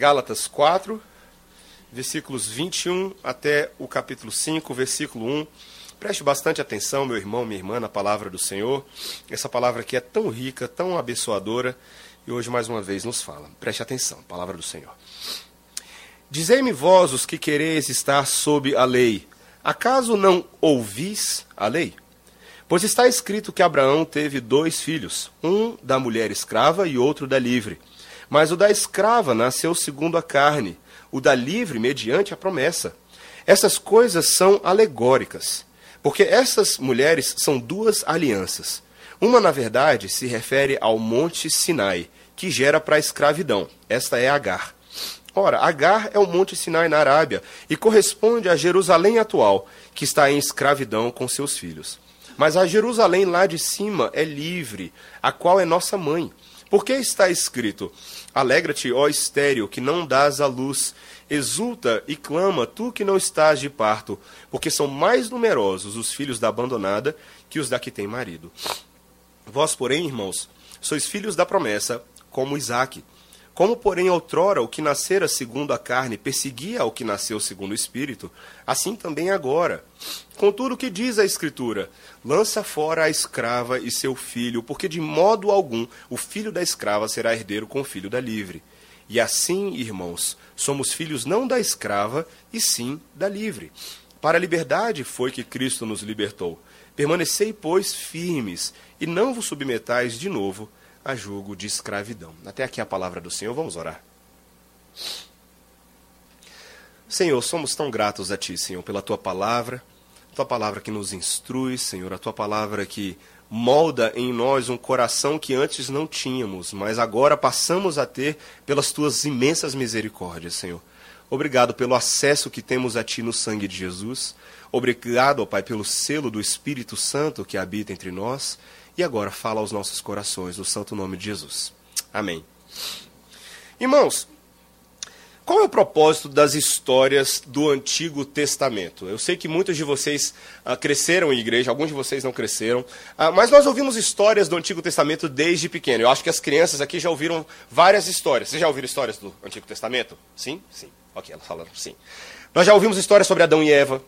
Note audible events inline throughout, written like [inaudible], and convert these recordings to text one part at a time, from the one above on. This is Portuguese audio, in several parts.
Gálatas 4, versículos 21 até o capítulo 5, versículo 1. Preste bastante atenção, meu irmão, minha irmã, na palavra do Senhor. Essa palavra aqui é tão rica, tão abençoadora, e hoje mais uma vez nos fala. Preste atenção, palavra do Senhor. Dizei-me vós os que quereis estar sob a lei, acaso não ouvis a lei? Pois está escrito que Abraão teve dois filhos, um da mulher escrava e outro da livre. Mas o da escrava nasceu segundo a carne, o da livre mediante a promessa. Essas coisas são alegóricas, porque essas mulheres são duas alianças. Uma, na verdade, se refere ao Monte Sinai, que gera para a escravidão. Esta é Agar. Ora, Agar é o Monte Sinai na Arábia e corresponde a Jerusalém atual, que está em escravidão com seus filhos. Mas a Jerusalém lá de cima é livre, a qual é nossa mãe. Porque está escrito: Alegra-te, ó estéreo, que não dás a luz, exulta e clama, tu que não estás de parto, porque são mais numerosos os filhos da abandonada que os da que tem marido. Vós, porém, irmãos, sois filhos da promessa, como Isaque. Como, porém, outrora o que nascera segundo a carne perseguia ao que nasceu segundo o espírito, assim também agora. Contudo, o que diz a Escritura? Lança fora a escrava e seu filho, porque de modo algum o filho da escrava será herdeiro com o filho da livre. E assim, irmãos, somos filhos não da escrava, e sim da livre. Para a liberdade foi que Cristo nos libertou. Permanecei, pois, firmes, e não vos submetais de novo a julgo de escravidão. Até aqui a palavra do Senhor, vamos orar. Senhor, somos tão gratos a Ti, Senhor, pela Tua palavra, Tua palavra que nos instrui, Senhor, a Tua palavra que molda em nós um coração que antes não tínhamos, mas agora passamos a ter pelas Tuas imensas misericórdias, Senhor. Obrigado pelo acesso que temos a Ti no sangue de Jesus. Obrigado, ó Pai, pelo selo do Espírito Santo que habita entre nós e agora fala aos nossos corações, no santo nome de Jesus. Amém. Irmãos, qual é o propósito das histórias do Antigo Testamento? Eu sei que muitos de vocês ah, cresceram em igreja, alguns de vocês não cresceram, ah, mas nós ouvimos histórias do Antigo Testamento desde pequeno. Eu acho que as crianças aqui já ouviram várias histórias. Vocês já ouviram histórias do Antigo Testamento? Sim? Sim. Ok, elas falaram sim. Nós já ouvimos histórias sobre Adão e Eva,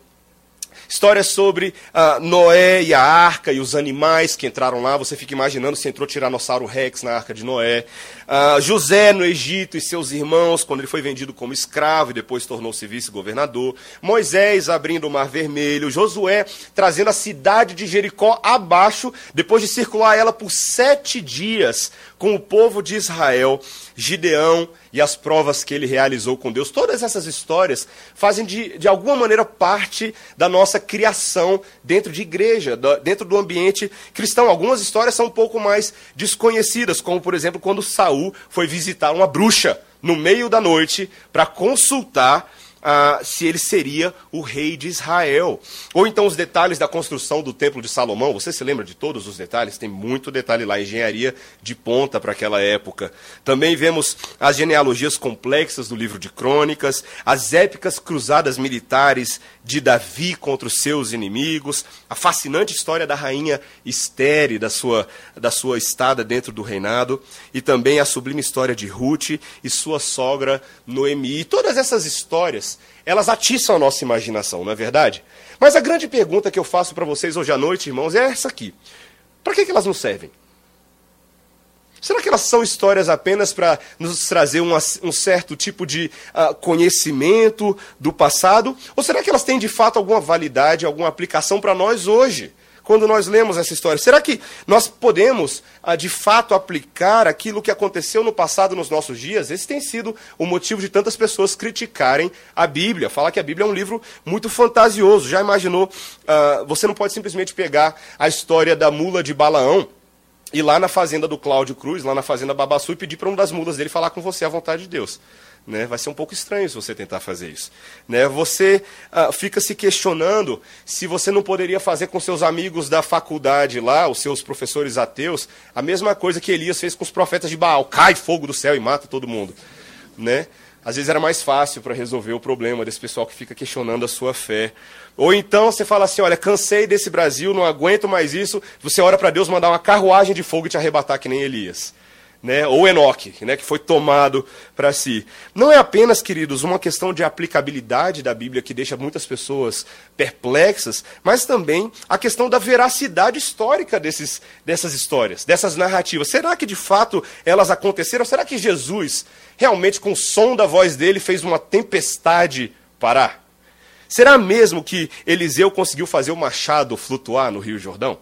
Histórias sobre uh, Noé e a arca e os animais que entraram lá. Você fica imaginando se entrou Tiranossauro Rex na arca de Noé. Uh, José no Egito e seus irmãos, quando ele foi vendido como escravo e depois tornou-se vice-governador. Moisés abrindo o Mar Vermelho. Josué trazendo a cidade de Jericó abaixo, depois de circular ela por sete dias com o povo de Israel. Gideão e as provas que ele realizou com Deus. Todas essas histórias fazem de, de alguma maneira parte da nossa criação dentro de igreja, dentro do ambiente cristão. Algumas histórias são um pouco mais desconhecidas, como por exemplo quando Saul foi visitar uma bruxa no meio da noite para consultar ah, se ele seria o rei de Israel. Ou então os detalhes da construção do Templo de Salomão. Você se lembra de todos os detalhes? Tem muito detalhe lá, engenharia de ponta para aquela época. Também vemos as genealogias complexas do livro de Crônicas, as épicas cruzadas militares de Davi contra os seus inimigos, a fascinante história da rainha Esther da sua, da sua estada dentro do reinado, e também a sublime história de Ruth e sua sogra Noemi. E todas essas histórias, elas atiçam a nossa imaginação, não é verdade? Mas a grande pergunta que eu faço para vocês hoje à noite, irmãos, é essa aqui. Para que, que elas nos servem? Será que elas são histórias apenas para nos trazer uma, um certo tipo de uh, conhecimento do passado? Ou será que elas têm de fato alguma validade, alguma aplicação para nós hoje? Quando nós lemos essa história, será que nós podemos uh, de fato aplicar aquilo que aconteceu no passado nos nossos dias? Esse tem sido o motivo de tantas pessoas criticarem a Bíblia, falar que a Bíblia é um livro muito fantasioso. Já imaginou? Uh, você não pode simplesmente pegar a história da mula de Balaão ir lá na fazenda do Cláudio Cruz, lá na fazenda Babassu, e pedir para uma das mulas dele falar com você à vontade de Deus. Né? Vai ser um pouco estranho se você tentar fazer isso. Né? Você ah, fica se questionando se você não poderia fazer com seus amigos da faculdade lá, os seus professores ateus, a mesma coisa que Elias fez com os profetas de Baal: cai fogo do céu e mata todo mundo. Né? Às vezes era mais fácil para resolver o problema desse pessoal que fica questionando a sua fé. Ou então você fala assim: olha, cansei desse Brasil, não aguento mais isso. Você ora para Deus mandar uma carruagem de fogo e te arrebatar que nem Elias. Né, ou Enoque, né, que foi tomado para si. Não é apenas, queridos, uma questão de aplicabilidade da Bíblia que deixa muitas pessoas perplexas, mas também a questão da veracidade histórica desses, dessas histórias, dessas narrativas. Será que de fato elas aconteceram? Será que Jesus realmente, com o som da voz dele, fez uma tempestade parar? Será mesmo que Eliseu conseguiu fazer o machado flutuar no Rio Jordão?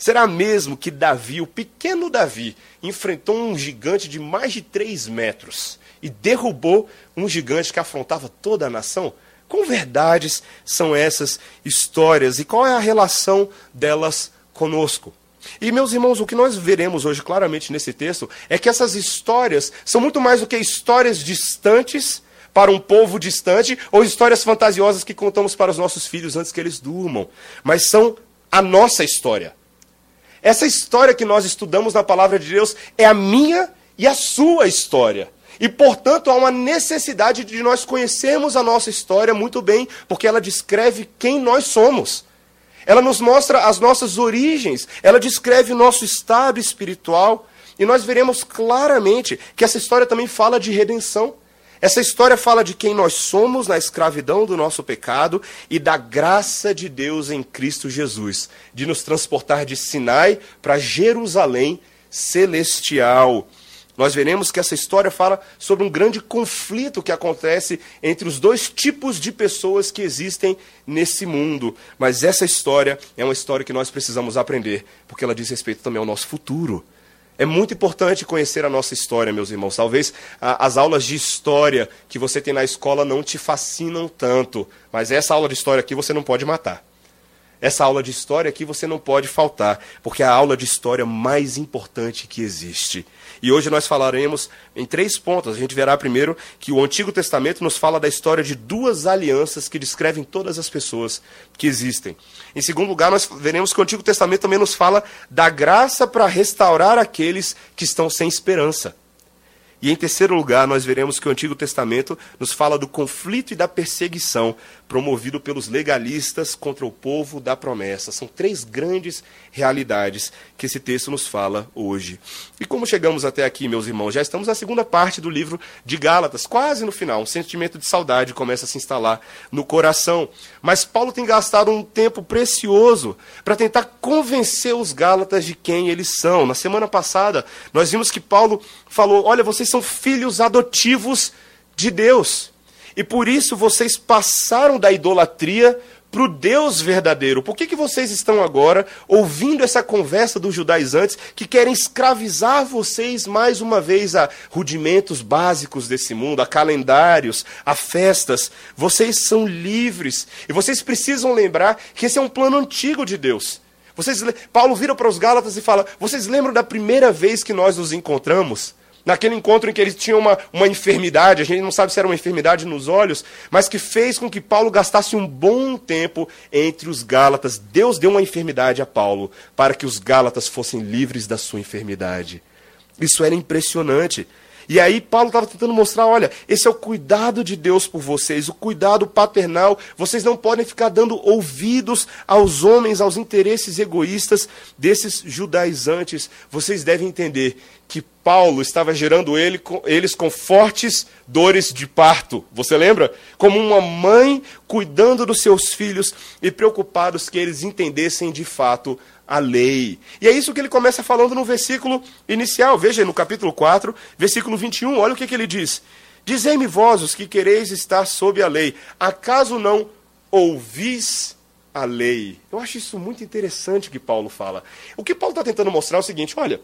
Será mesmo que Davi, o pequeno Davi, enfrentou um gigante de mais de 3 metros e derrubou um gigante que afrontava toda a nação? Com verdades são essas histórias e qual é a relação delas conosco? E, meus irmãos, o que nós veremos hoje claramente nesse texto é que essas histórias são muito mais do que histórias distantes para um povo distante ou histórias fantasiosas que contamos para os nossos filhos antes que eles durmam, mas são a nossa história. Essa história que nós estudamos na palavra de Deus é a minha e a sua história. E, portanto, há uma necessidade de nós conhecermos a nossa história muito bem, porque ela descreve quem nós somos. Ela nos mostra as nossas origens, ela descreve o nosso estado espiritual. E nós veremos claramente que essa história também fala de redenção. Essa história fala de quem nós somos na escravidão do nosso pecado e da graça de Deus em Cristo Jesus, de nos transportar de Sinai para Jerusalém celestial. Nós veremos que essa história fala sobre um grande conflito que acontece entre os dois tipos de pessoas que existem nesse mundo. Mas essa história é uma história que nós precisamos aprender, porque ela diz respeito também ao nosso futuro. É muito importante conhecer a nossa história, meus irmãos. Talvez a, as aulas de história que você tem na escola não te fascinam tanto, mas essa aula de história aqui você não pode matar. Essa aula de história aqui você não pode faltar, porque é a aula de história mais importante que existe. E hoje nós falaremos em três pontos. A gente verá primeiro que o Antigo Testamento nos fala da história de duas alianças que descrevem todas as pessoas que existem. Em segundo lugar, nós veremos que o Antigo Testamento também nos fala da graça para restaurar aqueles que estão sem esperança. E em terceiro lugar, nós veremos que o Antigo Testamento nos fala do conflito e da perseguição promovido pelos legalistas contra o povo da promessa. São três grandes realidades que esse texto nos fala hoje. E como chegamos até aqui, meus irmãos? Já estamos na segunda parte do livro de Gálatas, quase no final. Um sentimento de saudade começa a se instalar no coração. Mas Paulo tem gastado um tempo precioso para tentar convencer os Gálatas de quem eles são. Na semana passada, nós vimos que Paulo falou: Olha, vocês são filhos adotivos de Deus. E por isso vocês passaram da idolatria para o Deus verdadeiro. Por que, que vocês estão agora ouvindo essa conversa dos judaizantes que querem escravizar vocês mais uma vez a rudimentos básicos desse mundo, a calendários, a festas? Vocês são livres e vocês precisam lembrar que esse é um plano antigo de Deus. Vocês, Paulo vira para os Gálatas e fala: Vocês lembram da primeira vez que nós nos encontramos? Naquele encontro em que eles tinham uma, uma enfermidade, a gente não sabe se era uma enfermidade nos olhos, mas que fez com que Paulo gastasse um bom tempo entre os Gálatas. Deus deu uma enfermidade a Paulo para que os Gálatas fossem livres da sua enfermidade. Isso era impressionante. E aí Paulo estava tentando mostrar, olha, esse é o cuidado de Deus por vocês, o cuidado paternal. Vocês não podem ficar dando ouvidos aos homens, aos interesses egoístas desses judaizantes. Vocês devem entender que Paulo estava gerando ele, eles com fortes dores de parto. Você lembra? Como uma mãe cuidando dos seus filhos e preocupados que eles entendessem de fato a lei. E é isso que ele começa falando no versículo inicial. Veja no capítulo 4, versículo 21, olha o que, que ele diz. Dizei-me vós os que quereis estar sob a lei, acaso não ouvis a lei? Eu acho isso muito interessante que Paulo fala. O que Paulo está tentando mostrar é o seguinte: olha,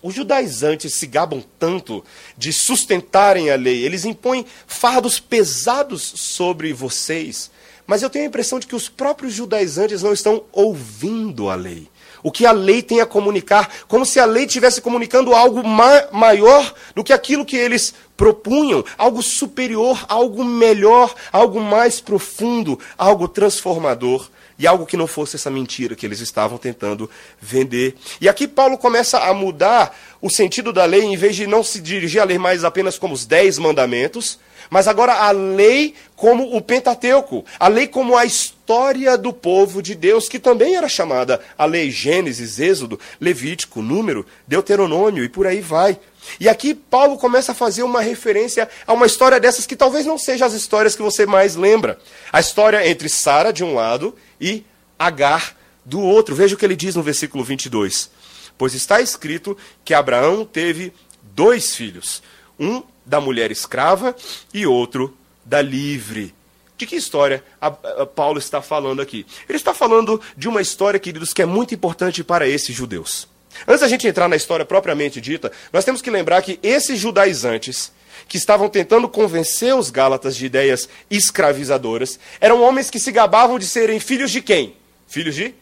os judaizantes se gabam tanto de sustentarem a lei, eles impõem fardos pesados sobre vocês, mas eu tenho a impressão de que os próprios judaizantes não estão ouvindo a lei o que a lei tem a comunicar, como se a lei estivesse comunicando algo ma maior do que aquilo que eles propunham, algo superior, algo melhor, algo mais profundo, algo transformador. E algo que não fosse essa mentira que eles estavam tentando vender. E aqui Paulo começa a mudar o sentido da lei, em vez de não se dirigir à lei mais apenas como os dez mandamentos, mas agora a lei como o Pentateuco, a lei como a história do povo de Deus, que também era chamada a lei Gênesis, Êxodo, Levítico, Número, Deuteronômio e por aí vai. E aqui Paulo começa a fazer uma referência a uma história dessas que talvez não seja as histórias que você mais lembra. A história entre Sara de um lado e Agar do outro. Veja o que ele diz no versículo 22. Pois está escrito que Abraão teve dois filhos, um da mulher escrava e outro da livre. De que história a, a Paulo está falando aqui? Ele está falando de uma história, queridos, que é muito importante para esses judeus. Antes da gente entrar na história propriamente dita, nós temos que lembrar que esses judaizantes, que estavam tentando convencer os gálatas de ideias escravizadoras, eram homens que se gabavam de serem filhos de quem? Filhos de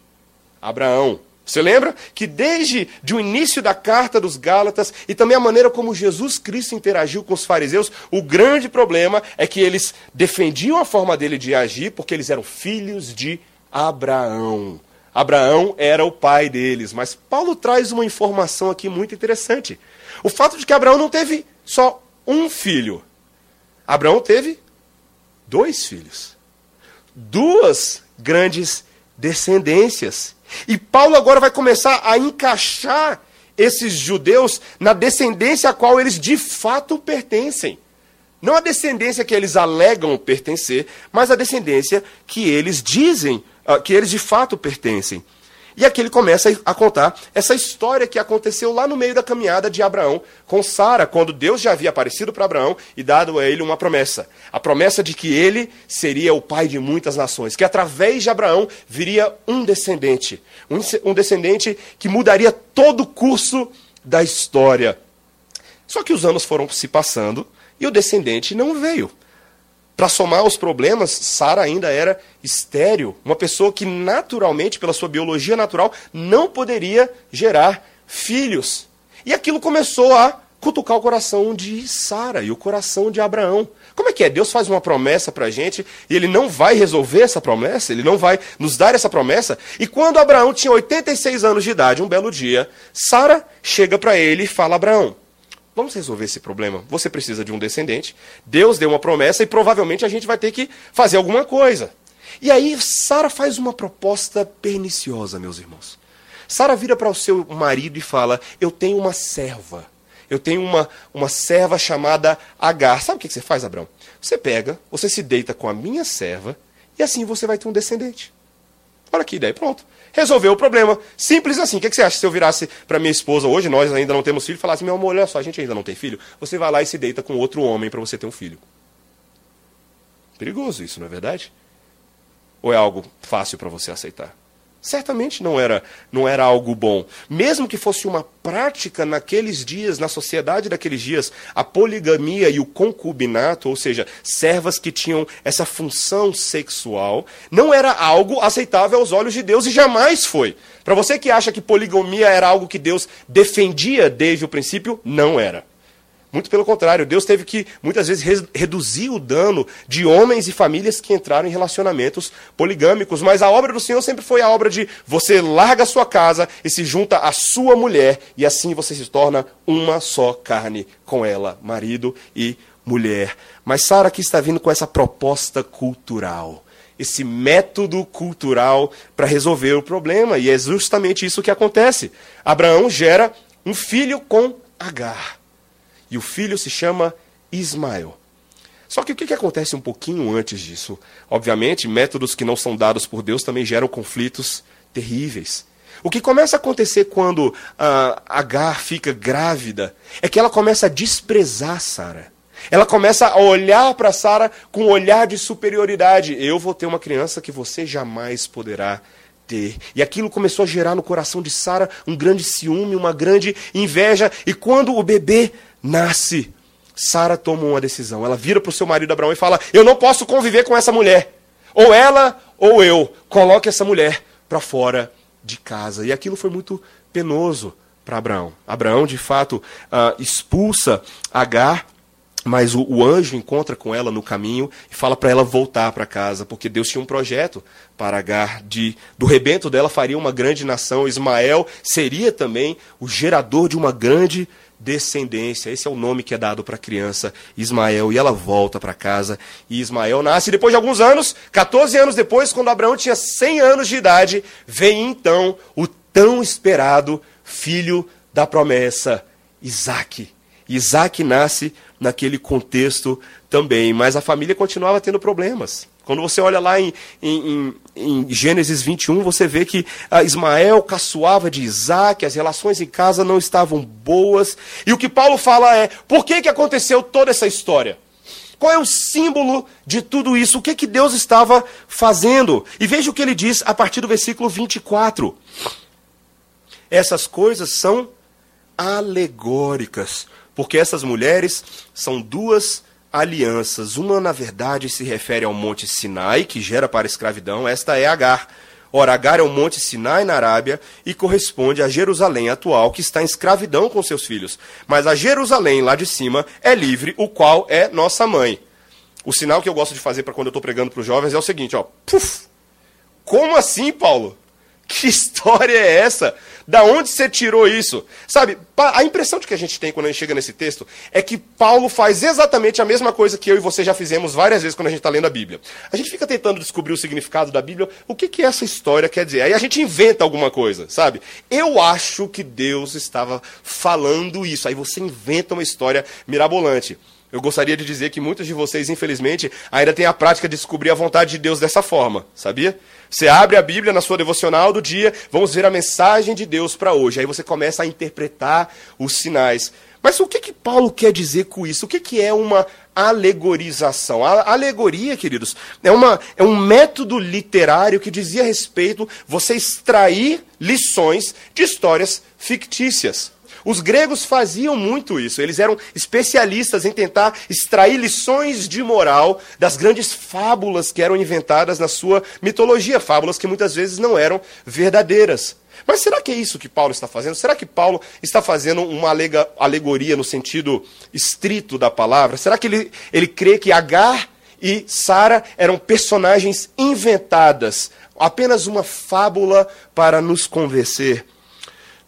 Abraão. Você lembra que desde o início da carta dos Gálatas e também a maneira como Jesus Cristo interagiu com os fariseus, o grande problema é que eles defendiam a forma dele de agir porque eles eram filhos de Abraão. Abraão era o pai deles, mas Paulo traz uma informação aqui muito interessante. O fato de que Abraão não teve só um filho. Abraão teve dois filhos. Duas grandes descendências. E Paulo agora vai começar a encaixar esses judeus na descendência a qual eles de fato pertencem. Não a descendência que eles alegam pertencer, mas a descendência que eles dizem, ah, que eles de fato pertencem. E aqui ele começa a contar essa história que aconteceu lá no meio da caminhada de Abraão com Sara, quando Deus já havia aparecido para Abraão e dado a ele uma promessa. A promessa de que ele seria o pai de muitas nações, que através de Abraão viria um descendente, um descendente que mudaria todo o curso da história. Só que os anos foram se passando e o descendente não veio. Para somar os problemas, Sara ainda era estéril, uma pessoa que naturalmente, pela sua biologia natural, não poderia gerar filhos. E aquilo começou a cutucar o coração de Sara e o coração de Abraão. Como é que é? Deus faz uma promessa para a gente e ele não vai resolver essa promessa, ele não vai nos dar essa promessa. E quando Abraão tinha 86 anos de idade, um belo dia, Sara chega para ele e fala: Abraão, Vamos resolver esse problema. Você precisa de um descendente. Deus deu uma promessa e provavelmente a gente vai ter que fazer alguma coisa. E aí Sara faz uma proposta perniciosa, meus irmãos. Sara vira para o seu marido e fala: Eu tenho uma serva. Eu tenho uma, uma serva chamada Agar. Sabe o que você faz, Abraão? Você pega, você se deita com a minha serva e assim você vai ter um descendente. Olha que ideia, pronto resolveu o problema. Simples assim. O que, você acha se eu virasse para minha esposa hoje, nós ainda não temos filho, e falasse, meu amor, olha só, a gente ainda não tem filho. Você vai lá e se deita com outro homem para você ter um filho. Perigoso isso, não é verdade? Ou é algo fácil para você aceitar? Certamente não era, não era algo bom. Mesmo que fosse uma prática naqueles dias, na sociedade daqueles dias, a poligamia e o concubinato, ou seja, servas que tinham essa função sexual, não era algo aceitável aos olhos de Deus e jamais foi. Para você que acha que poligamia era algo que Deus defendia desde o princípio, não era. Muito pelo contrário, Deus teve que muitas vezes reduzir o dano de homens e famílias que entraram em relacionamentos poligâmicos. Mas a obra do Senhor sempre foi a obra de você larga a sua casa e se junta à sua mulher, e assim você se torna uma só carne com ela, marido e mulher. Mas Sara aqui está vindo com essa proposta cultural esse método cultural para resolver o problema. E é justamente isso que acontece. Abraão gera um filho com Agar. E o filho se chama Ismael. Só que o que, acontece um pouquinho antes disso? Obviamente, métodos que não são dados por Deus também geram conflitos terríveis. O que começa a acontecer quando uh, Agar fica grávida é que ela começa a desprezar Sara. Ela começa a olhar para Sara com um olhar de superioridade. Eu vou ter uma criança que você jamais poderá ter. E aquilo começou a gerar no coração de Sara um grande ciúme, uma grande inveja. E quando o bebê nasce, Sara toma uma decisão. Ela vira para o seu marido Abraão e fala: Eu não posso conviver com essa mulher. Ou ela ou eu. Coloque essa mulher para fora de casa. E aquilo foi muito penoso para Abraão. Abraão, de fato, uh, expulsa Agar. Mas o, o, anjo encontra com ela no caminho e fala para ela voltar para casa, porque Deus tinha um projeto para Agar. De, do rebento dela faria uma grande nação. Ismael seria também o gerador de uma grande descendência. Esse é o nome que é dado para a criança Ismael. E ela volta para casa e Ismael nasce. E depois de alguns anos, 14 anos depois, quando Abraão tinha 100 anos de idade, vem então o tão esperado filho da promessa, Isaque. Isaac nasce naquele contexto também, mas a família continuava tendo problemas. Quando você olha lá em, em, em, Gênesis 21, você vê que ah, Ismael caçoava de Isaac, as relações em casa não estavam boas. E o que Paulo fala é: por que, que aconteceu toda essa história? Qual é o símbolo de tudo isso? O que, que Deus estava fazendo? E veja o que ele diz a partir do versículo 24. Essas coisas são alegóricas, porque essas mulheres são duas alianças. Uma, na verdade, se refere ao Monte Sinai, que gera para a escravidão. Esta é Agar. Ora, Agar é o Monte Sinai na Arábia e corresponde a Jerusalém atual, que está em escravidão com seus filhos. Mas a Jerusalém lá de cima é livre, o qual é nossa mãe. O sinal que eu gosto de fazer para quando eu estou pregando para os jovens é o seguinte, ó. Puf! Como assim, Paulo? [laughs] Que história é essa? Da onde você tirou isso? Sabe, a impressão de que a gente tem quando a gente chega nesse texto é que Paulo faz exatamente a mesma coisa que eu e você já fizemos várias vezes quando a gente está lendo a Bíblia. A gente fica tentando descobrir o significado da Bíblia, o que, que essa história quer dizer. Aí a gente inventa alguma coisa, sabe? Eu acho que Deus estava falando isso. Aí você inventa uma história mirabolante. Eu gostaria de dizer que muitos de vocês, infelizmente, ainda têm a prática de descobrir a vontade de Deus dessa forma, sabia? Você abre a Bíblia na sua devocional do dia, vamos ver a mensagem de Deus para hoje. Aí você começa a interpretar os sinais. Mas o que, que Paulo quer dizer com isso? O que, que é uma alegorização? A alegoria, queridos, é, uma, é um método literário que dizia respeito você extrair lições de histórias fictícias. Os gregos faziam muito isso. Eles eram especialistas em tentar extrair lições de moral das grandes fábulas que eram inventadas na sua mitologia, fábulas que muitas vezes não eram verdadeiras. Mas será que é isso que Paulo está fazendo? Será que Paulo está fazendo uma alegoria no sentido estrito da palavra? Será que ele, ele crê que Agar e Sara eram personagens inventadas, apenas uma fábula para nos convencer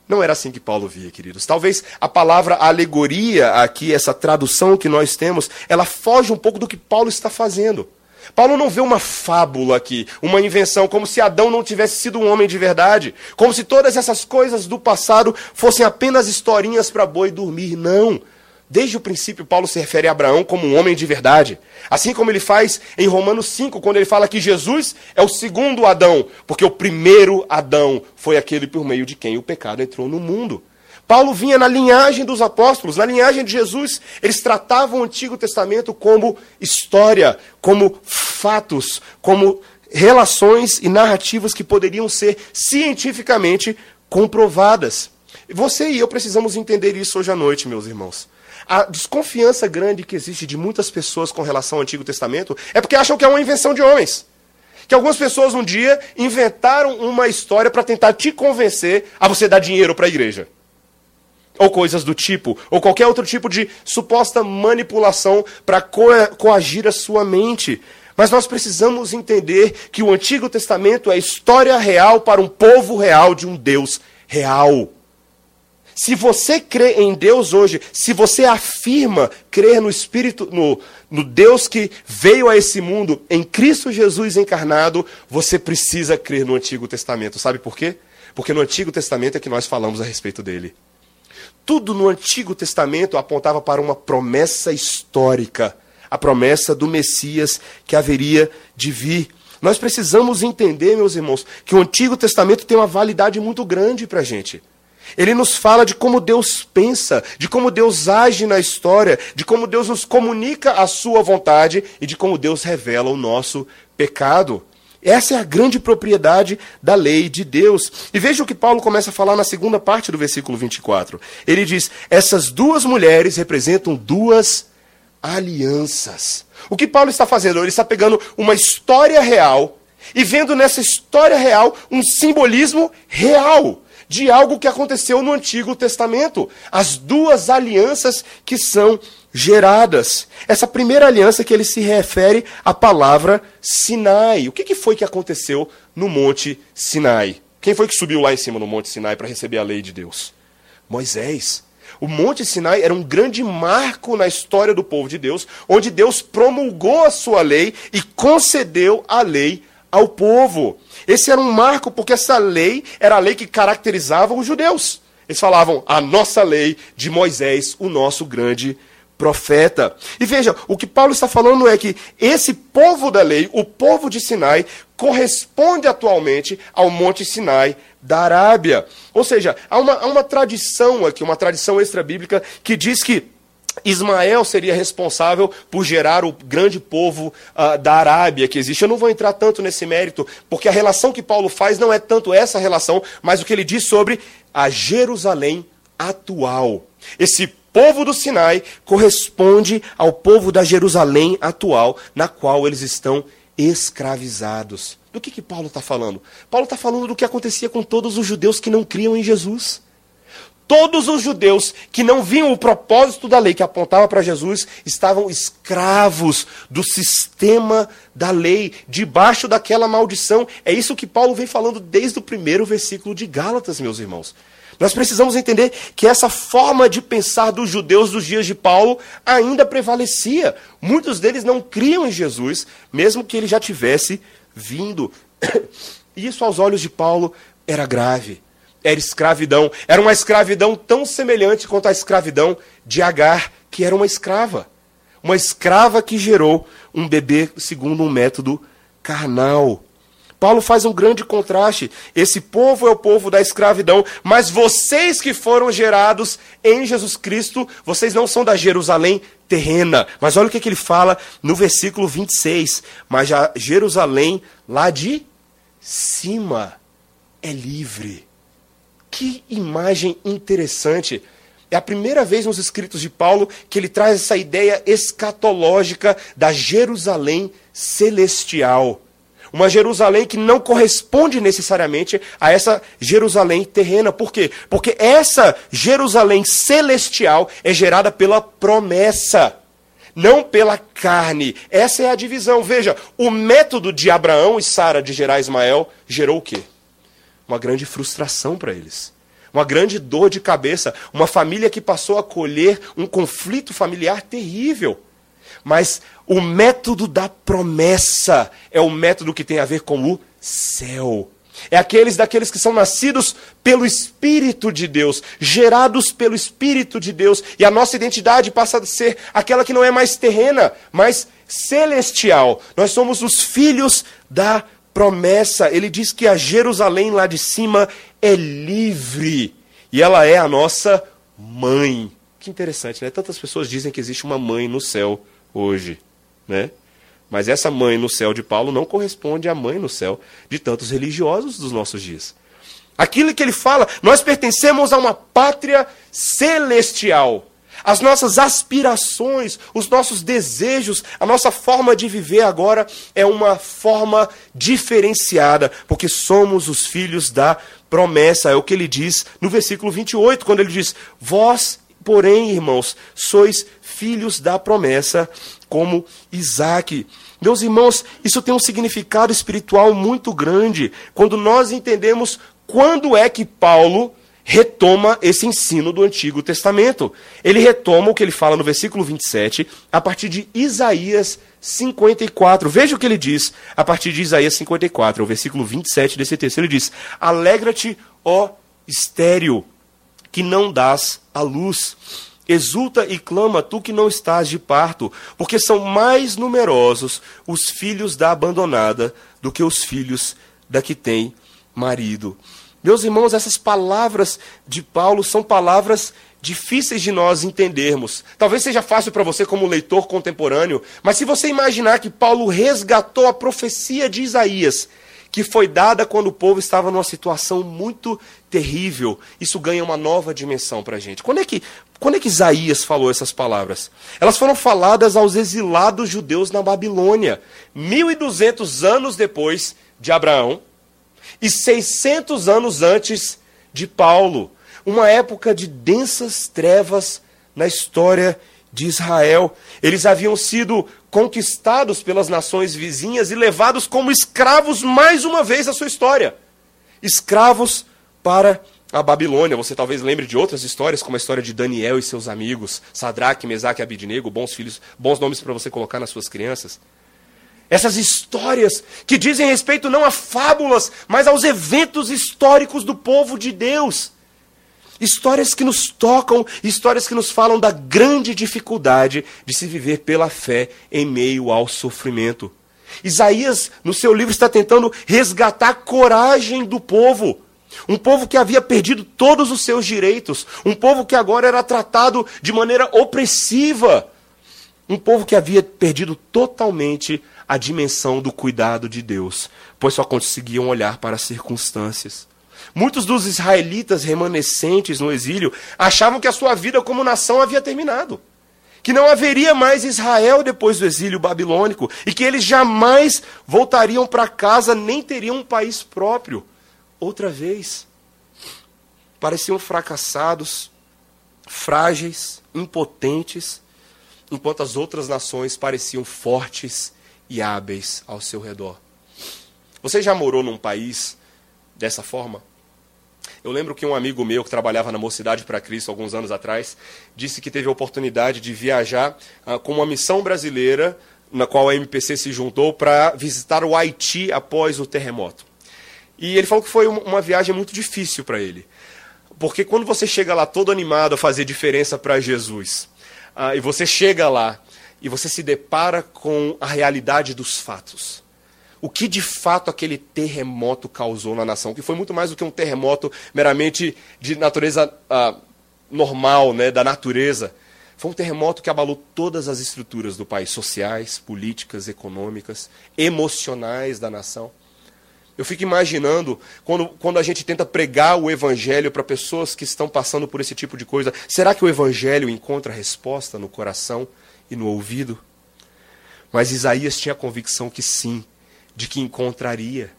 não era assim que Paulo via, queridos. Talvez a palavra alegoria aqui, essa tradução que nós temos, ela foge um pouco do que Paulo está fazendo. Paulo não vê uma fábula aqui, uma invenção, como se Adão não tivesse sido um homem de verdade, como se todas essas coisas do passado fossem apenas historinhas para boi dormir. Não. Desde o princípio, Paulo se refere a Abraão como um homem de verdade. Assim como ele faz em Romanos 5, quando ele fala que Jesus é o segundo Adão, porque o primeiro Adão foi aquele por meio de quem o pecado entrou no mundo. Paulo vinha na linhagem dos apóstolos, na linhagem de Jesus. Eles tratavam o Antigo Testamento como história, como fatos, como relações e narrativas que poderiam ser cientificamente comprovadas. Você e eu precisamos entender isso hoje à noite, meus irmãos. A desconfiança grande que existe de muitas pessoas com relação ao Antigo Testamento é porque acham que é uma invenção de homens. Que algumas pessoas um dia inventaram uma história para tentar te convencer a você dar dinheiro para a igreja. Ou coisas do tipo, ou qualquer outro tipo de suposta manipulação para co coagir a sua mente. Mas nós precisamos entender que o Antigo Testamento é história real para um povo real de um Deus real. Se você crê em Deus hoje, se você afirma crer no Espírito, no, no Deus que veio a esse mundo, em Cristo Jesus encarnado, você precisa crer no Antigo Testamento. Sabe por quê? Porque no Antigo Testamento é que nós falamos a respeito dele. Tudo no Antigo Testamento apontava para uma promessa histórica, a promessa do Messias que haveria de vir. Nós precisamos entender, meus irmãos, que o Antigo Testamento tem uma validade muito grande para a gente. Ele nos fala de como Deus pensa, de como Deus age na história, de como Deus nos comunica a sua vontade e de como Deus revela o nosso pecado. Essa é a grande propriedade da lei de Deus. E veja o que Paulo começa a falar na segunda parte do versículo 24. Ele diz: Essas duas mulheres representam duas alianças. O que Paulo está fazendo? Ele está pegando uma história real e vendo nessa história real um simbolismo real de algo que aconteceu no Antigo Testamento. As duas alianças que são geradas. Essa primeira aliança que ele se refere à palavra Sinai. O que, que foi que aconteceu no Monte Sinai? Quem foi que subiu lá em cima no Monte Sinai para receber a lei de Deus? Moisés. O Monte Sinai era um grande marco na história do povo de Deus, onde Deus promulgou a sua lei e concedeu a lei ao povo. Esse era um marco porque essa lei era a lei que caracterizava os judeus. Eles falavam a nossa lei de Moisés, o nosso grande profeta. E veja, o que Paulo está falando é que esse povo da lei, o povo de Sinai, corresponde atualmente ao Monte Sinai da Arábia. Ou seja, há uma, há uma tradição aqui, uma tradição extra-bíblica, que diz que Ismael seria responsável por gerar o grande povo uh, da Arábia que existe. Eu não vou entrar tanto nesse mérito, porque a relação que Paulo faz não é tanto essa relação, mas o que ele diz sobre a Jerusalém atual. Esse povo do Sinai corresponde ao povo da Jerusalém atual, na qual eles estão escravizados. Do que, que Paulo está falando? Paulo está falando do que acontecia com todos os judeus que não criam em Jesus. Todos os judeus que não viam o propósito da lei que apontava para Jesus estavam escravos do sistema da lei, debaixo daquela maldição. É isso que Paulo vem falando desde o primeiro versículo de Gálatas, meus irmãos. Nós precisamos entender que essa forma de pensar dos judeus dos dias de Paulo ainda prevalecia. Muitos deles não criam em Jesus, mesmo que ele já tivesse vindo. [coughs] Isso, aos olhos de Paulo, era grave. Era escravidão. Era uma escravidão tão semelhante quanto a escravidão de Agar, que era uma escrava. Uma escrava que gerou um bebê segundo um método carnal. Paulo faz um grande contraste. Esse povo é o povo da escravidão, mas vocês que foram gerados em Jesus Cristo, vocês não são da Jerusalém terrena. Mas olha o que, que ele fala no versículo 26. Mas a Jerusalém lá de cima é livre. Que imagem interessante. É a primeira vez nos escritos de Paulo que ele traz essa ideia escatológica da Jerusalém celestial. Uma Jerusalém que não corresponde necessariamente a essa Jerusalém terrena. Por quê? Porque essa Jerusalém celestial é gerada pela promessa não pela carne. Essa é a divisão. Veja, o método de Abraão e Sara de gerar Ismael gerou o quê? Uma grande frustração para eles. Uma grande dor de cabeça. Uma família que passou a colher um conflito familiar terrível. Mas o método da promessa é o método que tem a ver com o céu. É aqueles daqueles que são nascidos pelo Espírito de Deus, gerados pelo Espírito de Deus, e a nossa identidade passa a ser aquela que não é mais terrena, mas celestial. Nós somos os filhos da promessa. Ele diz que a Jerusalém lá de cima é livre, e ela é a nossa mãe. Que interessante, né? Tantas pessoas dizem que existe uma mãe no céu hoje, né? Mas essa mãe no céu de Paulo não corresponde à mãe no céu de tantos religiosos dos nossos dias. Aquilo que ele fala, nós pertencemos a uma pátria celestial. As nossas aspirações, os nossos desejos, a nossa forma de viver agora é uma forma diferenciada, porque somos os filhos da promessa. É o que ele diz no versículo 28, quando ele diz: Vós, porém, irmãos, sois filhos da promessa, como Isaac. Meus irmãos, isso tem um significado espiritual muito grande quando nós entendemos quando é que Paulo retoma esse ensino do Antigo Testamento. Ele retoma o que ele fala no versículo 27, a partir de Isaías 54. Veja o que ele diz a partir de Isaías 54, o versículo 27 desse texto. Ele diz: Alegra-te, ó estéreo, que não dás a luz Exulta e clama, tu que não estás de parto, porque são mais numerosos os filhos da abandonada do que os filhos da que tem marido. Meus irmãos, essas palavras de Paulo são palavras difíceis de nós entendermos. Talvez seja fácil para você, como leitor contemporâneo, mas se você imaginar que Paulo resgatou a profecia de Isaías que foi dada quando o povo estava numa situação muito terrível. Isso ganha uma nova dimensão para a gente. Quando é, que, quando é que Isaías falou essas palavras? Elas foram faladas aos exilados judeus na Babilônia, 1.200 anos depois de Abraão e 600 anos antes de Paulo. Uma época de densas trevas na história de Israel. Eles haviam sido conquistados pelas nações vizinhas e levados como escravos mais uma vez à sua história. Escravos para a Babilônia. Você talvez lembre de outras histórias, como a história de Daniel e seus amigos, Sadraque, Mesaque e Abidnego, bons filhos, bons nomes para você colocar nas suas crianças. Essas histórias que dizem respeito não a fábulas, mas aos eventos históricos do povo de Deus. Histórias que nos tocam, histórias que nos falam da grande dificuldade de se viver pela fé em meio ao sofrimento. Isaías, no seu livro, está tentando resgatar a coragem do povo. Um povo que havia perdido todos os seus direitos. Um povo que agora era tratado de maneira opressiva. Um povo que havia perdido totalmente a dimensão do cuidado de Deus, pois só conseguiam olhar para as circunstâncias. Muitos dos israelitas remanescentes no exílio achavam que a sua vida como nação havia terminado. Que não haveria mais Israel depois do exílio babilônico e que eles jamais voltariam para casa nem teriam um país próprio. Outra vez. Pareciam fracassados, frágeis, impotentes, enquanto as outras nações pareciam fortes e hábeis ao seu redor. Você já morou num país dessa forma? Eu lembro que um amigo meu que trabalhava na Mocidade para Cristo alguns anos atrás disse que teve a oportunidade de viajar uh, com uma missão brasileira na qual a MPC se juntou para visitar o Haiti após o terremoto. E ele falou que foi uma viagem muito difícil para ele. Porque quando você chega lá todo animado a fazer diferença para Jesus, uh, e você chega lá e você se depara com a realidade dos fatos o que de fato aquele terremoto causou na nação, que foi muito mais do que um terremoto meramente de natureza ah, normal, né, da natureza. Foi um terremoto que abalou todas as estruturas do país, sociais, políticas, econômicas, emocionais da nação. Eu fico imaginando quando, quando a gente tenta pregar o evangelho para pessoas que estão passando por esse tipo de coisa, será que o evangelho encontra resposta no coração e no ouvido? Mas Isaías tinha a convicção que sim, de que encontraria.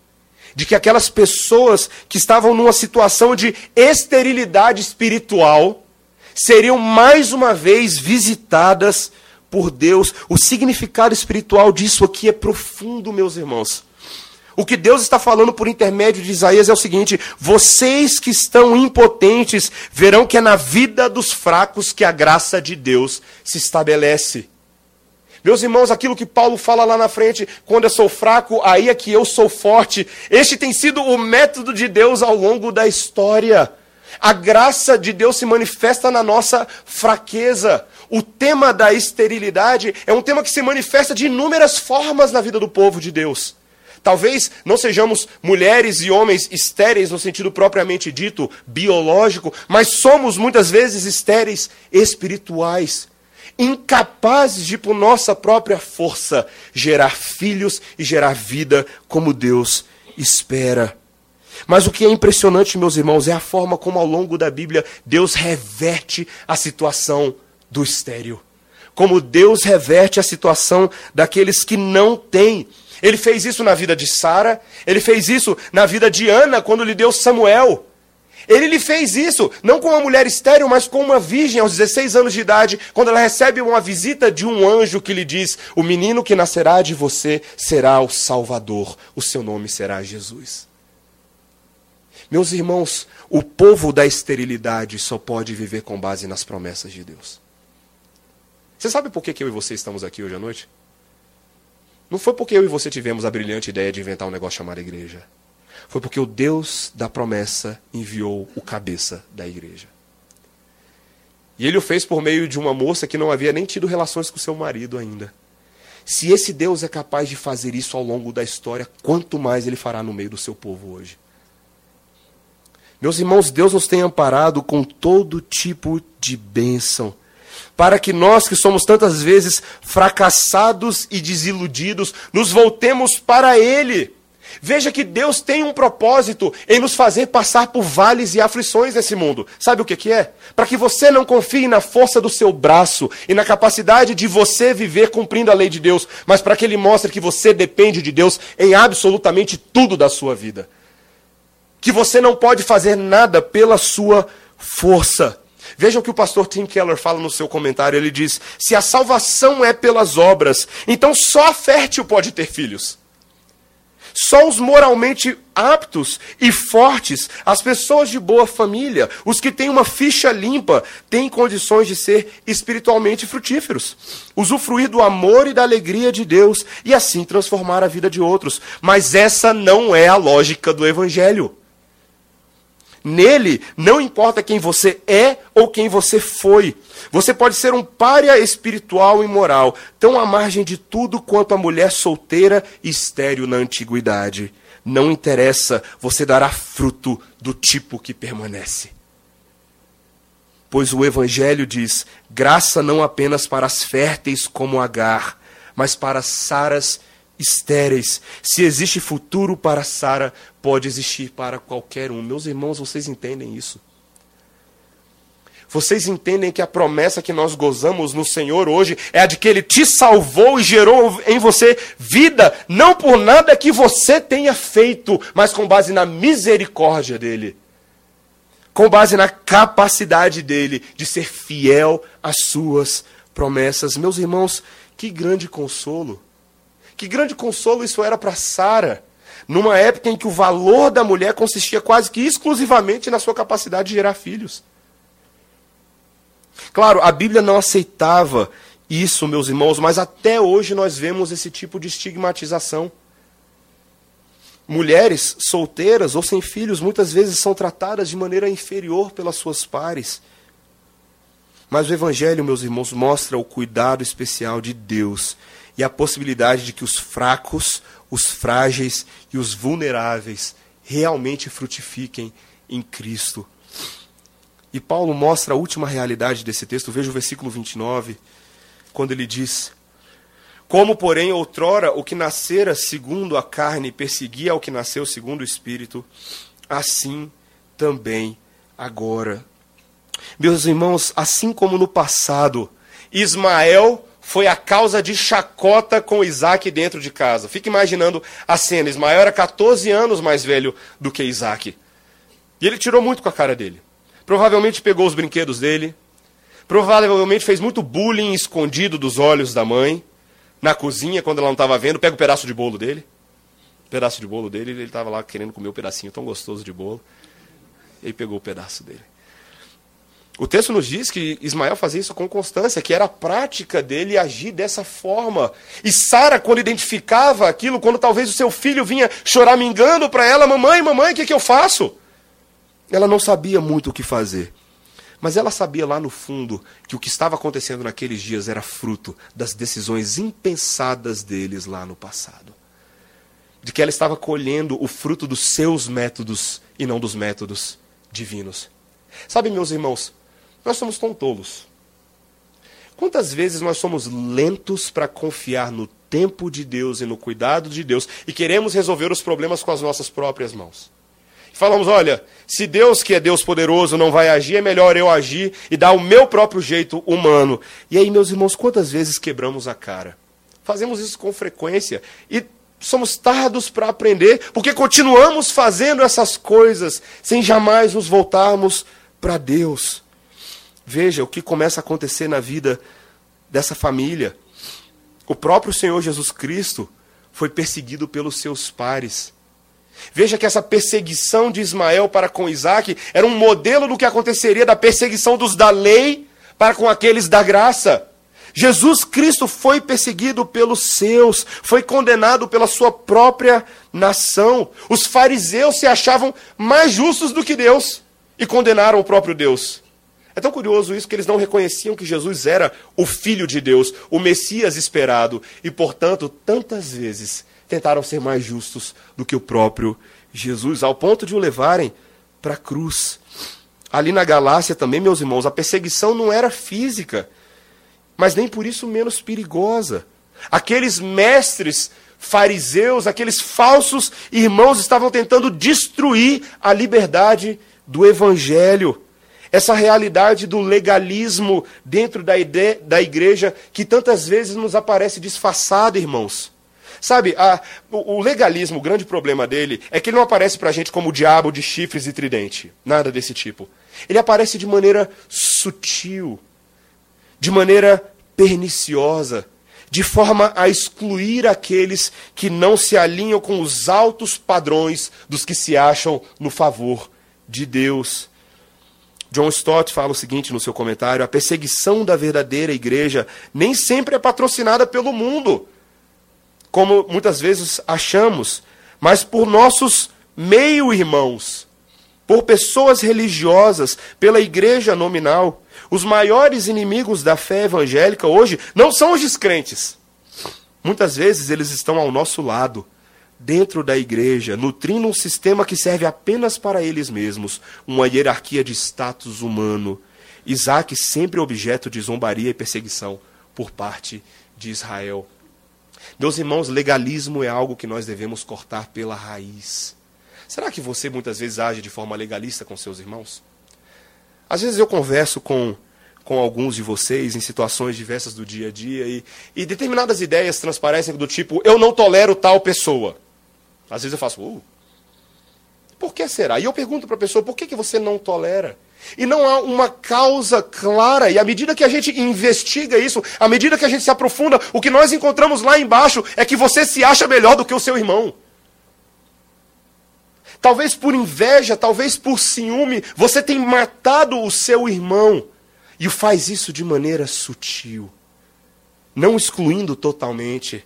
De que aquelas pessoas que estavam numa situação de esterilidade espiritual seriam mais uma vez visitadas por Deus. O significado espiritual disso aqui é profundo, meus irmãos. O que Deus está falando por intermédio de Isaías é o seguinte: vocês que estão impotentes verão que é na vida dos fracos que a graça de Deus se estabelece. Meus irmãos, aquilo que Paulo fala lá na frente, quando eu sou fraco, aí é que eu sou forte. Este tem sido o método de Deus ao longo da história. A graça de Deus se manifesta na nossa fraqueza. O tema da esterilidade é um tema que se manifesta de inúmeras formas na vida do povo de Deus. Talvez não sejamos mulheres e homens estéreis no sentido propriamente dito, biológico, mas somos muitas vezes estéreis espirituais incapazes de, por nossa própria força, gerar filhos e gerar vida como Deus espera. Mas o que é impressionante, meus irmãos, é a forma como ao longo da Bíblia Deus reverte a situação do estéril. Como Deus reverte a situação daqueles que não têm. Ele fez isso na vida de Sara, ele fez isso na vida de Ana, quando lhe deu Samuel. Ele lhe fez isso, não com uma mulher estéril, mas com uma virgem aos 16 anos de idade, quando ela recebe uma visita de um anjo que lhe diz: O menino que nascerá de você será o Salvador, o seu nome será Jesus. Meus irmãos, o povo da esterilidade só pode viver com base nas promessas de Deus. Você sabe por que eu e você estamos aqui hoje à noite? Não foi porque eu e você tivemos a brilhante ideia de inventar um negócio chamado igreja foi porque o Deus da promessa enviou o cabeça da igreja. E ele o fez por meio de uma moça que não havia nem tido relações com seu marido ainda. Se esse Deus é capaz de fazer isso ao longo da história, quanto mais ele fará no meio do seu povo hoje. Meus irmãos, Deus nos tem amparado com todo tipo de bênção, para que nós, que somos tantas vezes fracassados e desiludidos, nos voltemos para Ele Veja que Deus tem um propósito em nos fazer passar por vales e aflições nesse mundo. Sabe o que, que é? Para que você não confie na força do seu braço e na capacidade de você viver cumprindo a lei de Deus, mas para que Ele mostre que você depende de Deus em absolutamente tudo da sua vida. Que você não pode fazer nada pela sua força. Veja o que o pastor Tim Keller fala no seu comentário. Ele diz: se a salvação é pelas obras, então só a fértil pode ter filhos. Só os moralmente aptos e fortes, as pessoas de boa família, os que têm uma ficha limpa, têm condições de ser espiritualmente frutíferos, usufruir do amor e da alegria de Deus e assim transformar a vida de outros. Mas essa não é a lógica do Evangelho. Nele, não importa quem você é ou quem você foi. Você pode ser um pária espiritual e moral, tão à margem de tudo quanto a mulher solteira e estéril na antiguidade. Não interessa, você dará fruto do tipo que permanece. Pois o Evangelho diz: graça não apenas para as férteis como Agar, mas para Saras estéreis. Se existe futuro para Sara, pode existir para qualquer um. Meus irmãos, vocês entendem isso? Vocês entendem que a promessa que nós gozamos no Senhor hoje é a de que Ele te salvou e gerou em você vida, não por nada que você tenha feito, mas com base na misericórdia dEle. Com base na capacidade dEle de ser fiel às suas promessas. Meus irmãos, que grande consolo. Que grande consolo isso era para Sara, numa época em que o valor da mulher consistia quase que exclusivamente na sua capacidade de gerar filhos. Claro, a Bíblia não aceitava isso, meus irmãos, mas até hoje nós vemos esse tipo de estigmatização. Mulheres solteiras ou sem filhos muitas vezes são tratadas de maneira inferior pelas suas pares. Mas o Evangelho, meus irmãos, mostra o cuidado especial de Deus e a possibilidade de que os fracos, os frágeis e os vulneráveis realmente frutifiquem em Cristo. E Paulo mostra a última realidade desse texto. Veja o versículo 29, quando ele diz: Como, porém, outrora o que nascera segundo a carne perseguia ao que nasceu segundo o espírito, assim também agora. Meus irmãos, assim como no passado, Ismael foi a causa de chacota com Isaac dentro de casa. Fica imaginando a cena. Ismael era 14 anos mais velho do que Isaac. E ele tirou muito com a cara dele. Provavelmente pegou os brinquedos dele. Provavelmente fez muito bullying escondido dos olhos da mãe. Na cozinha, quando ela não estava vendo, pega o um pedaço de bolo dele. Pedaço de bolo dele, ele estava lá querendo comer o um pedacinho tão gostoso de bolo. E aí pegou o pedaço dele. O texto nos diz que Ismael fazia isso com constância, que era a prática dele agir dessa forma. E Sara, quando identificava aquilo, quando talvez o seu filho vinha chorar me engano para ela, mamãe, mamãe, o que, que eu faço? Ela não sabia muito o que fazer. Mas ela sabia lá no fundo que o que estava acontecendo naqueles dias era fruto das decisões impensadas deles lá no passado. De que ela estava colhendo o fruto dos seus métodos e não dos métodos divinos. Sabe, meus irmãos, nós somos tão tolos. Quantas vezes nós somos lentos para confiar no tempo de Deus e no cuidado de Deus e queremos resolver os problemas com as nossas próprias mãos? Falamos, olha, se Deus, que é Deus poderoso, não vai agir, é melhor eu agir e dar o meu próprio jeito humano. E aí, meus irmãos, quantas vezes quebramos a cara? Fazemos isso com frequência e somos tardos para aprender, porque continuamos fazendo essas coisas sem jamais nos voltarmos para Deus. Veja o que começa a acontecer na vida dessa família. O próprio Senhor Jesus Cristo foi perseguido pelos seus pares. Veja que essa perseguição de Ismael para com Isaac era um modelo do que aconteceria da perseguição dos da lei para com aqueles da graça. Jesus Cristo foi perseguido pelos seus, foi condenado pela sua própria nação. Os fariseus se achavam mais justos do que Deus e condenaram o próprio Deus. É tão curioso isso que eles não reconheciam que Jesus era o Filho de Deus, o Messias esperado, e, portanto, tantas vezes tentaram ser mais justos do que o próprio Jesus, ao ponto de o levarem para a cruz. Ali na Galácia também, meus irmãos, a perseguição não era física, mas nem por isso menos perigosa. Aqueles mestres fariseus, aqueles falsos irmãos estavam tentando destruir a liberdade do evangelho essa realidade do legalismo dentro da, ideia, da igreja que tantas vezes nos aparece disfarçada, irmãos. Sabe, a, o, o, legalismo, o grande problema dele é que ele não aparece para a gente como o diabo de chifres e tridente. Nada desse tipo. Ele aparece de maneira sutil, de maneira perniciosa, de forma a excluir aqueles que não se alinham com os altos padrões dos que se acham no favor de Deus. John Stott fala o seguinte no seu comentário: a perseguição da verdadeira igreja nem sempre é patrocinada pelo mundo, como muitas vezes achamos, mas por nossos meio-irmãos. por pessoas religiosas, pela igreja nominal. Os maiores inimigos da fé evangélica hoje não são os descrentes. Muitas vezes eles estão ao nosso lado, dentro da igreja, nutrindo um sistema que serve apenas para eles mesmos, uma hierarquia de status humano. Isaac sempre objeto de zombaria e perseguição por parte de Israel. Meus irmãos, legalismo é algo que nós devemos cortar pela raiz. Será que você muitas vezes age de forma legalista com seus irmãos? Às vezes eu converso com, com alguns de vocês em situações diversas do dia a dia e, e determinadas ideias transparecem do tipo: eu não tolero tal pessoa. Às vezes eu faço, uh, por que será? E eu pergunto para a pessoa: por que, que você não tolera? E não há uma causa clara. E à medida que a gente investiga isso, à medida que a gente se aprofunda, o que nós encontramos lá embaixo é que você se acha melhor do que o seu irmão. Talvez por inveja, talvez por ciúme, você tem matado o seu irmão. E faz isso de maneira sutil. Não excluindo totalmente,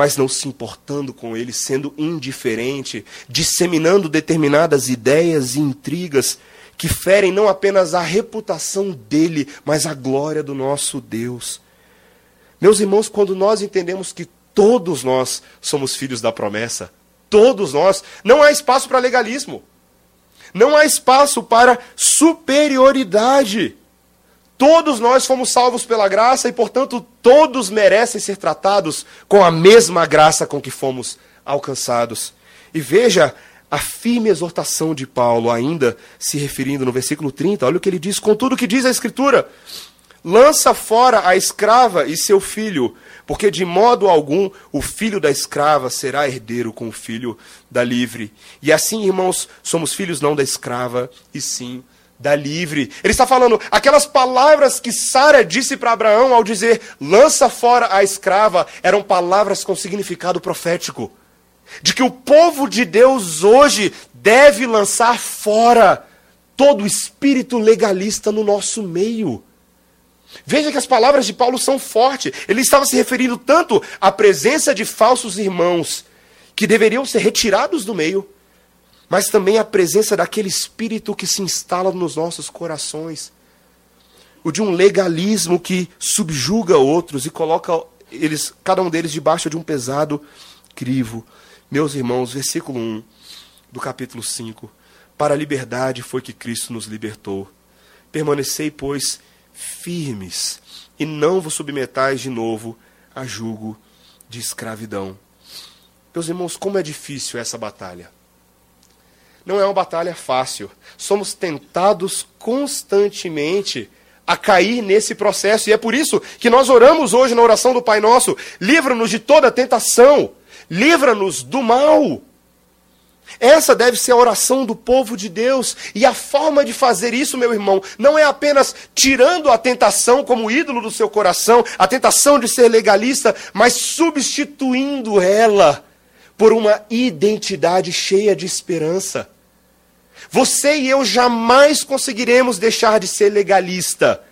mas não se importando com ele, sendo indiferente, disseminando determinadas ideias e intrigas que ferem não apenas a reputação dele, mas a glória do nosso Deus. Meus irmãos, quando nós entendemos que todos nós somos filhos da promessa, todos nós, não há espaço para legalismo. Não há espaço para superioridade. Todos nós fomos salvos pela graça e, portanto, todos merecem ser tratados com a mesma graça com que fomos alcançados. E veja a firme exortação de Paulo, ainda se referindo no versículo 30, olha o que ele diz, com tudo que diz a Escritura: lança fora a escrava e seu filho, porque de modo algum o filho da escrava será herdeiro com o filho da livre. E assim, irmãos, somos filhos não da escrava, e sim da livre. Ele está falando aquelas palavras que Sara disse para Abraão ao dizer: lança fora a escrava, eram palavras com significado profético de que o povo de Deus hoje deve lançar fora todo espírito legalista no nosso meio. Veja que as palavras de Paulo são fortes. Ele estava se referindo tanto à presença de falsos irmãos que deveriam ser retirados do meio, mas também à presença daquele espírito que se instala nos nossos corações. O de um legalismo que subjuga outros e coloca eles, cada um deles debaixo de um pesado crivo. Meus irmãos, versículo 1 do capítulo 5. Para a liberdade foi que Cristo nos libertou. Permanecei, pois, firmes, e não vos submetais de novo a julgo de escravidão. Meus irmãos, como é difícil essa batalha. Não é uma batalha fácil. Somos tentados constantemente a cair nesse processo. E é por isso que nós oramos hoje na oração do Pai Nosso: livra-nos de toda tentação livra-nos do mal. Essa deve ser a oração do povo de Deus. E a forma de fazer isso, meu irmão, não é apenas tirando a tentação como ídolo do seu coração, a tentação de ser legalista, mas substituindo ela por uma identidade cheia de esperança. Você e eu jamais conseguiremos deixar de ser legalista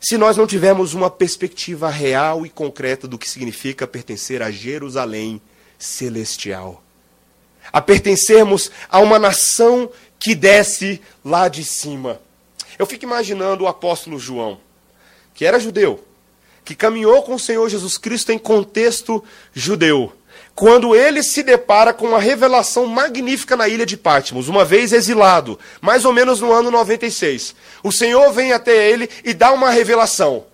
se nós não tivermos uma perspectiva real e concreta do que significa pertencer a Jerusalém celestial. A pertencermos a uma nação que desce lá de cima. Eu fico imaginando o apóstolo João, que era judeu, que caminhou com o Senhor Jesus Cristo em contexto judeu, quando ele se depara com uma revelação magnífica na ilha de Patmos, uma vez exilado, mais ou menos no ano 96. O Senhor vem até ele e dá uma revelação.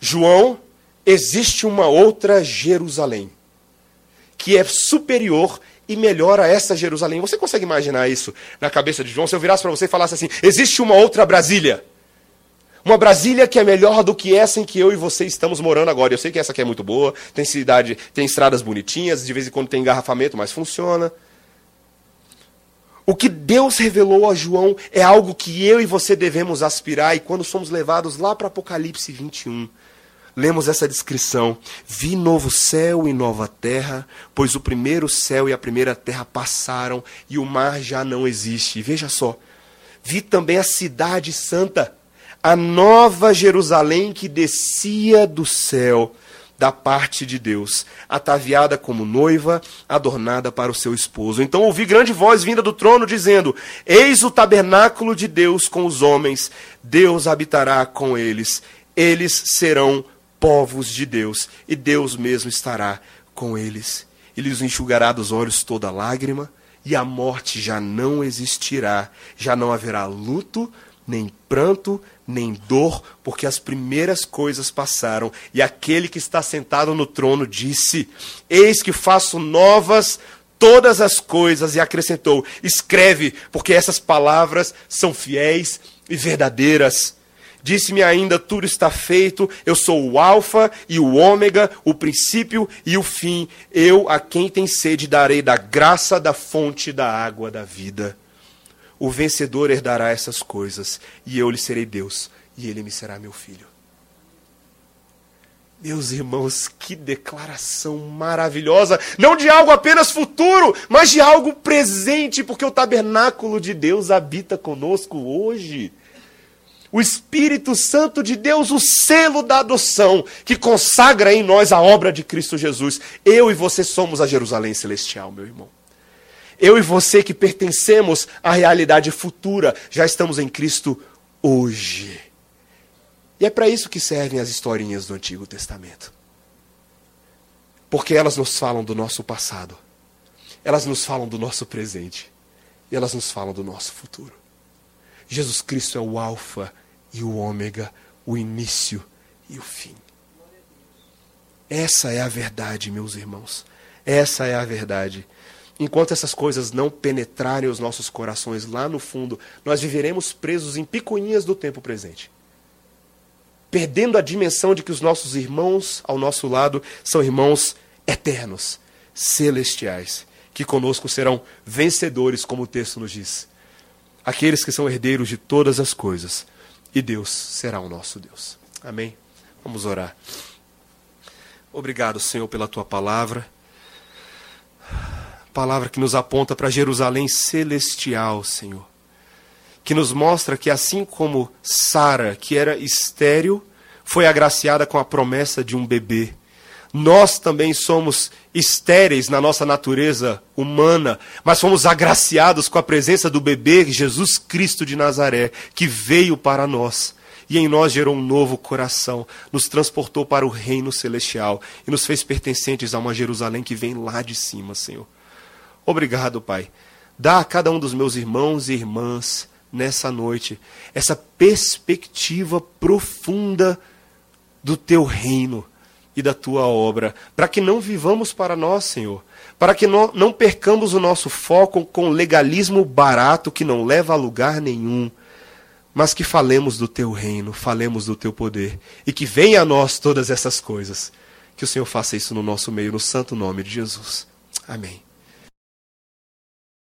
João, existe uma outra Jerusalém que é superior e melhor a essa Jerusalém. Você consegue imaginar isso na cabeça de João? Se eu virasse para você e falasse assim: existe uma outra Brasília. Uma Brasília que é melhor do que essa em que eu e você estamos morando agora. Eu sei que essa aqui é muito boa, tem cidade, tem estradas bonitinhas, de vez em quando tem engarrafamento, mas funciona. O que Deus revelou a João é algo que eu e você devemos aspirar, e quando somos levados lá para Apocalipse 21, lemos essa descrição: Vi novo céu e nova terra, pois o primeiro céu e a primeira terra passaram e o mar já não existe. Veja só, vi também a cidade santa, a nova Jerusalém que descia do céu, da parte de Deus, ataviada como noiva, adornada para o seu esposo. Então ouvi grande voz vinda do trono dizendo: Eis o tabernáculo de Deus com os homens, Deus habitará com eles, eles serão povos de Deus, e Deus mesmo estará com eles. Ele lhes enxugará dos olhos toda lágrima, e a morte já não existirá, já não haverá luto, nem pranto, nem dor, porque as primeiras coisas passaram. E aquele que está sentado no trono disse: Eis que faço novas todas as coisas, e acrescentou: Escreve, porque essas palavras são fiéis e verdadeiras. Disse-me ainda: Tudo está feito, eu sou o Alfa e o Ômega, o princípio e o fim. Eu, a quem tem sede, darei da graça da fonte da água da vida. O vencedor herdará essas coisas, e eu lhe serei Deus, e ele me será meu filho. Meus irmãos, que declaração maravilhosa! Não de algo apenas futuro, mas de algo presente, porque o tabernáculo de Deus habita conosco hoje. O Espírito Santo de Deus, o selo da adoção, que consagra em nós a obra de Cristo Jesus. Eu e você somos a Jerusalém celestial, meu irmão. Eu e você que pertencemos à realidade futura, já estamos em Cristo hoje. E é para isso que servem as historinhas do Antigo Testamento. Porque elas nos falam do nosso passado, elas nos falam do nosso presente e elas nos falam do nosso futuro. Jesus Cristo é o Alfa e o Ômega, o início e o fim. Essa é a verdade, meus irmãos. Essa é a verdade. Enquanto essas coisas não penetrarem os nossos corações lá no fundo, nós viveremos presos em picuinhas do tempo presente. Perdendo a dimensão de que os nossos irmãos ao nosso lado são irmãos eternos, celestiais, que conosco serão vencedores, como o texto nos diz. Aqueles que são herdeiros de todas as coisas, e Deus será o nosso Deus. Amém? Vamos orar. Obrigado, Senhor, pela tua palavra palavra que nos aponta para Jerusalém celestial, Senhor. Que nos mostra que assim como Sara, que era estéril, foi agraciada com a promessa de um bebê, nós também somos estéreis na nossa natureza humana, mas fomos agraciados com a presença do bebê Jesus Cristo de Nazaré, que veio para nós e em nós gerou um novo coração, nos transportou para o reino celestial e nos fez pertencentes a uma Jerusalém que vem lá de cima, Senhor. Obrigado, Pai. Dá a cada um dos meus irmãos e irmãs nessa noite essa perspectiva profunda do teu reino e da tua obra, para que não vivamos para nós, Senhor, para que não, não percamos o nosso foco com legalismo barato que não leva a lugar nenhum, mas que falemos do teu reino, falemos do teu poder e que venha a nós todas essas coisas. Que o Senhor faça isso no nosso meio, no santo nome de Jesus. Amém.